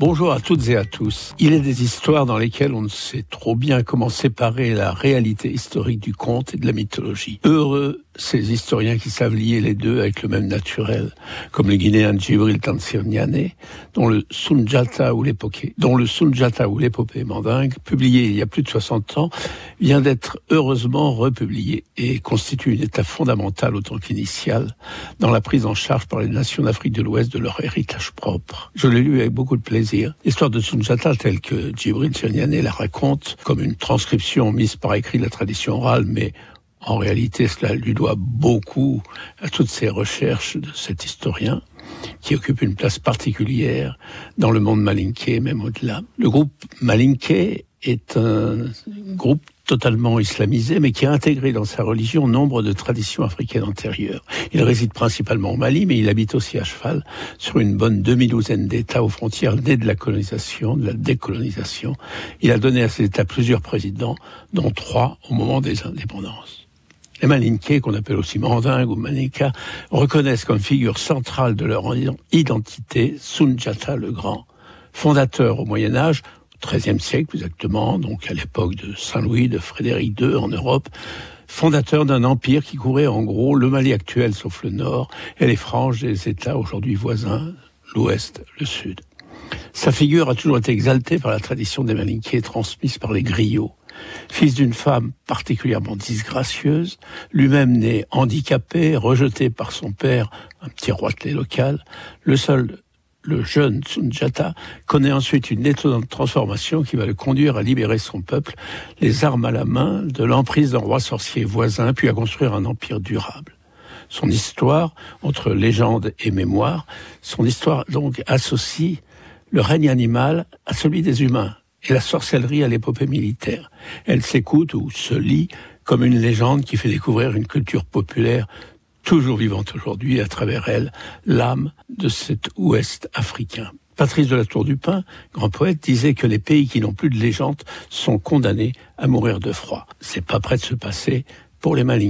Bonjour à toutes et à tous. Il est des histoires dans lesquelles on ne sait trop bien comment séparer la réalité historique du conte et de la mythologie. Heureux ces historiens qui savent lier les deux avec le même naturel, comme le Guinéen Djibril Tansirniane, dont le Sunjata ou l'épopée, dont le Sunjata ou l'épopée mandingue, publié il y a plus de 60 ans, vient d'être heureusement republié et constitue une étape fondamentale autant qu'initiale dans la prise en charge par les nations d'Afrique de l'Ouest de leur héritage propre. Je l'ai lu avec beaucoup de plaisir. L'histoire de Sunjata telle que Djibril Tansirniane la raconte comme une transcription mise par écrit de la tradition orale, mais en réalité, cela lui doit beaucoup à toutes ces recherches de cet historien qui occupe une place particulière dans le monde malinké, même au-delà. Le groupe malinké est un groupe totalement islamisé, mais qui a intégré dans sa religion nombre de traditions africaines antérieures. Il réside principalement au Mali, mais il habite aussi à cheval sur une bonne demi-douzaine d'États aux frontières nées de la colonisation, de la décolonisation. Il a donné à ces États plusieurs présidents, dont trois au moment des indépendances. Les Malinké, qu'on appelle aussi Mandingues ou Manika, reconnaissent comme figure centrale de leur identité Sunjata le Grand, fondateur au Moyen Âge, au XIIIe siècle exactement, donc à l'époque de Saint-Louis, de Frédéric II en Europe, fondateur d'un empire qui courait en gros le Mali actuel sauf le nord et les franges des États aujourd'hui voisins, l'ouest, le sud. Sa figure a toujours été exaltée par la tradition des Malinké transmise par les griots. Fils d'une femme particulièrement disgracieuse, lui-même né handicapé, rejeté par son père, un petit roitelet local, le seul le jeune Sunjata connaît ensuite une étonnante transformation qui va le conduire à libérer son peuple, les armes à la main, de l'emprise d'un roi sorcier voisin, puis à construire un empire durable. Son histoire, entre légende et mémoire, son histoire donc associe le règne animal à celui des humains, et la sorcellerie à l'épopée militaire. Elle s'écoute ou se lit comme une légende qui fait découvrir une culture populaire toujours vivante aujourd'hui à travers elle, l'âme de cet ouest africain. Patrice de la Tour du Pin, grand poète, disait que les pays qui n'ont plus de légende sont condamnés à mourir de froid. C'est pas près de se passer pour les Maliens.